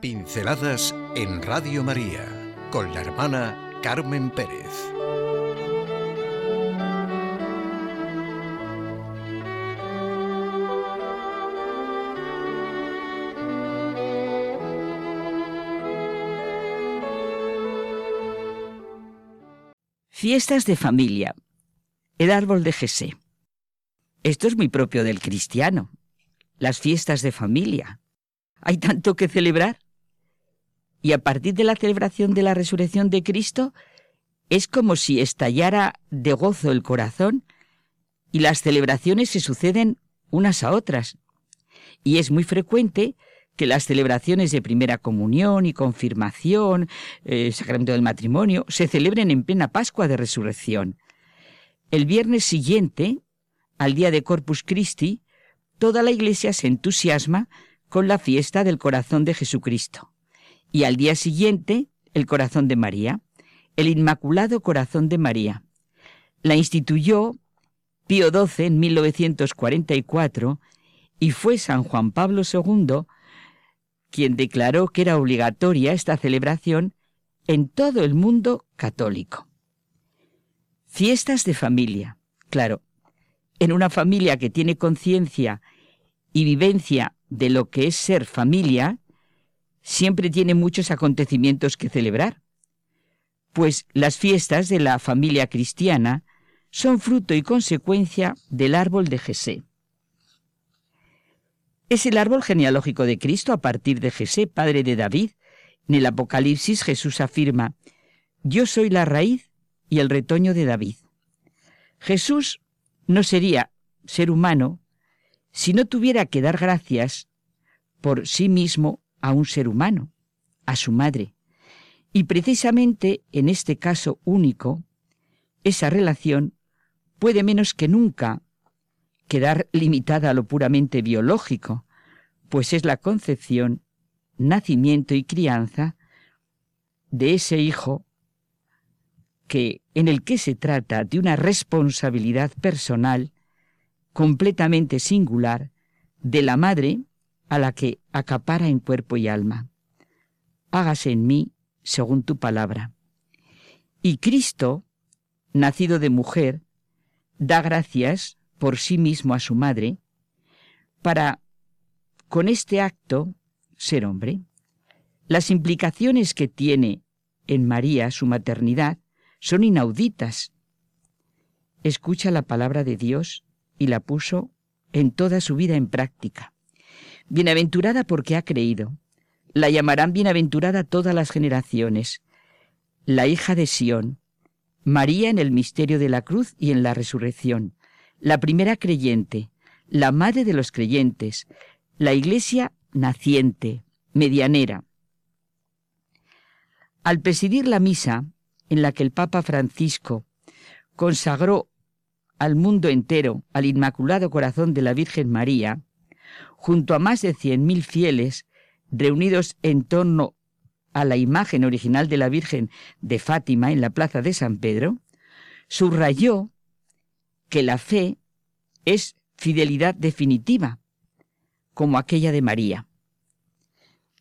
Pinceladas en Radio María con la hermana Carmen Pérez. Fiestas de familia. El árbol de Jesé. Esto es muy propio del cristiano. Las fiestas de familia. Hay tanto que celebrar. Y a partir de la celebración de la resurrección de Cristo, es como si estallara de gozo el corazón y las celebraciones se suceden unas a otras. Y es muy frecuente que las celebraciones de primera comunión y confirmación, eh, sacramento del matrimonio, se celebren en plena Pascua de Resurrección. El viernes siguiente, al día de Corpus Christi, toda la iglesia se entusiasma con la fiesta del corazón de Jesucristo. Y al día siguiente, el corazón de María, el Inmaculado Corazón de María. La instituyó Pío XII en 1944 y fue San Juan Pablo II quien declaró que era obligatoria esta celebración en todo el mundo católico. Fiestas de familia. Claro, en una familia que tiene conciencia y vivencia de lo que es ser familia, siempre tiene muchos acontecimientos que celebrar. Pues las fiestas de la familia cristiana son fruto y consecuencia del árbol de Jesé. Es el árbol genealógico de Cristo a partir de Jesé, padre de David. En el Apocalipsis Jesús afirma, Yo soy la raíz y el retoño de David. Jesús no sería ser humano si no tuviera que dar gracias por sí mismo a un ser humano, a su madre. Y precisamente en este caso único, esa relación puede menos que nunca quedar limitada a lo puramente biológico, pues es la concepción, nacimiento y crianza de ese hijo que en el que se trata de una responsabilidad personal completamente singular de la madre a la que acapara en cuerpo y alma. Hágase en mí según tu palabra. Y Cristo, nacido de mujer, da gracias por sí mismo a su madre, para, con este acto, ser hombre. Las implicaciones que tiene en María su maternidad son inauditas. Escucha la palabra de Dios y la puso en toda su vida en práctica. Bienaventurada porque ha creído. La llamarán bienaventurada todas las generaciones. La hija de Sión. María en el misterio de la cruz y en la resurrección la primera creyente, la madre de los creyentes, la iglesia naciente, medianera. Al presidir la misa, en la que el Papa Francisco consagró al mundo entero al Inmaculado Corazón de la Virgen María, junto a más de cien mil fieles reunidos en torno a la imagen original de la Virgen de Fátima en la plaza de San Pedro, subrayó que la fe es fidelidad definitiva, como aquella de María.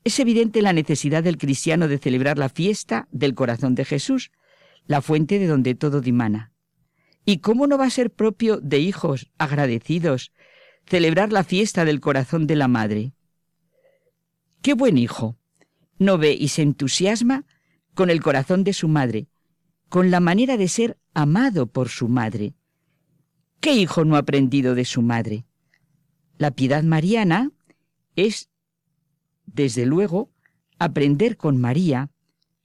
Es evidente la necesidad del cristiano de celebrar la fiesta del corazón de Jesús, la fuente de donde todo dimana. ¿Y cómo no va a ser propio de hijos agradecidos celebrar la fiesta del corazón de la madre? Qué buen hijo. No ve y se entusiasma con el corazón de su madre, con la manera de ser amado por su madre. ¿Qué hijo no ha aprendido de su madre? La piedad mariana es, desde luego, aprender con María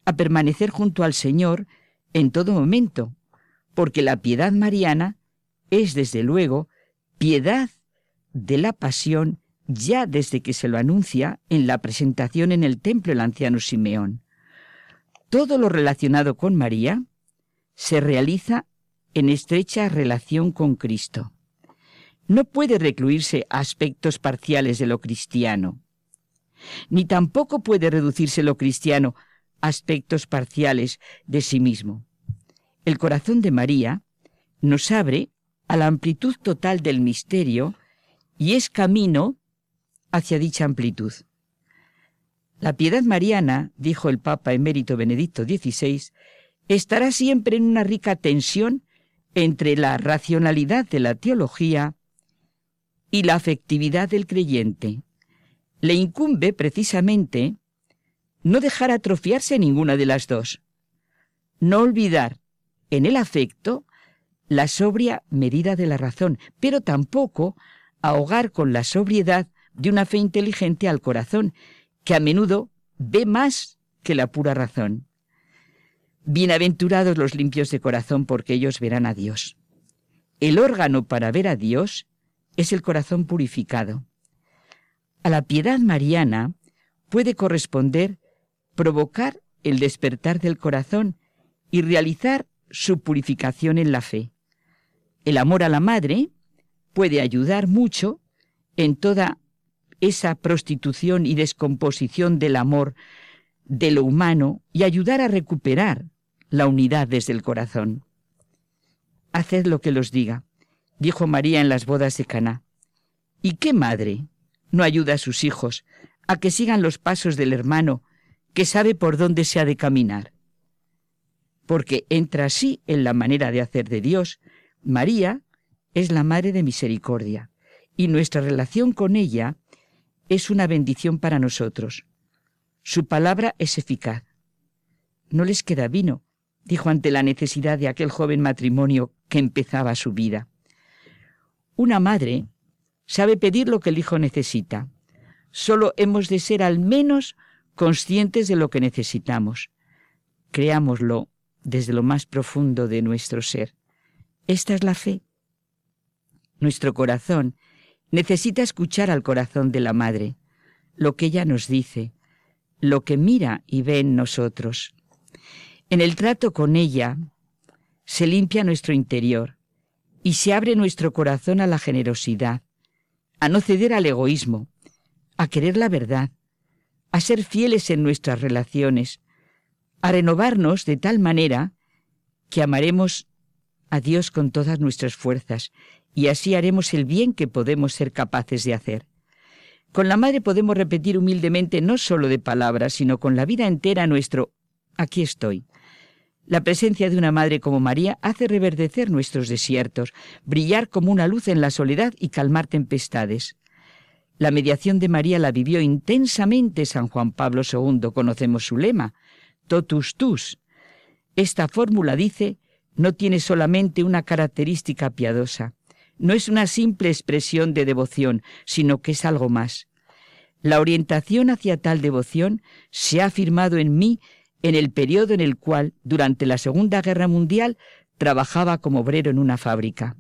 a permanecer junto al Señor en todo momento, porque la piedad mariana es, desde luego, piedad de la pasión ya desde que se lo anuncia en la presentación en el templo el anciano Simeón. Todo lo relacionado con María se realiza en estrecha relación con Cristo. No puede recluirse a aspectos parciales de lo cristiano, ni tampoco puede reducirse lo cristiano a aspectos parciales de sí mismo. El corazón de María nos abre a la amplitud total del misterio y es camino hacia dicha amplitud. La piedad mariana, dijo el Papa emérito Benedicto XVI, estará siempre en una rica tensión entre la racionalidad de la teología y la afectividad del creyente. Le incumbe precisamente no dejar atrofiarse ninguna de las dos, no olvidar en el afecto la sobria medida de la razón, pero tampoco ahogar con la sobriedad de una fe inteligente al corazón, que a menudo ve más que la pura razón. Bienaventurados los limpios de corazón, porque ellos verán a Dios. El órgano para ver a Dios es el corazón purificado. A la piedad mariana puede corresponder provocar el despertar del corazón y realizar su purificación en la fe. El amor a la madre puede ayudar mucho en toda esa prostitución y descomposición del amor de lo humano y ayudar a recuperar la unidad desde el corazón. Haced lo que los diga, dijo María en las bodas de Caná. ¿Y qué madre no ayuda a sus hijos a que sigan los pasos del hermano que sabe por dónde se ha de caminar? Porque entra así en la manera de hacer de Dios. María es la Madre de Misericordia, y nuestra relación con ella es una bendición para nosotros. Su palabra es eficaz. No les queda vino, dijo ante la necesidad de aquel joven matrimonio que empezaba su vida. Una madre sabe pedir lo que el hijo necesita. Solo hemos de ser al menos conscientes de lo que necesitamos. Creámoslo desde lo más profundo de nuestro ser. Esta es la fe. Nuestro corazón necesita escuchar al corazón de la madre, lo que ella nos dice, lo que mira y ve en nosotros. En el trato con ella se limpia nuestro interior y se abre nuestro corazón a la generosidad, a no ceder al egoísmo, a querer la verdad, a ser fieles en nuestras relaciones, a renovarnos de tal manera que amaremos a Dios con todas nuestras fuerzas y así haremos el bien que podemos ser capaces de hacer. Con la Madre podemos repetir humildemente no solo de palabras, sino con la vida entera nuestro aquí estoy. La presencia de una madre como María hace reverdecer nuestros desiertos, brillar como una luz en la soledad y calmar tempestades. La mediación de María la vivió intensamente San Juan Pablo II. Conocemos su lema, totus tus. Esta fórmula dice, no tiene solamente una característica piadosa, no es una simple expresión de devoción, sino que es algo más. La orientación hacia tal devoción se ha afirmado en mí en el periodo en el cual, durante la Segunda Guerra Mundial, trabajaba como obrero en una fábrica.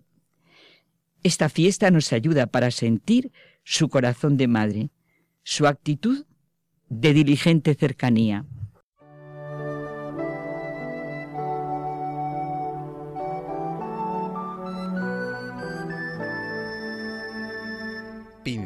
Esta fiesta nos ayuda para sentir su corazón de madre, su actitud de diligente cercanía.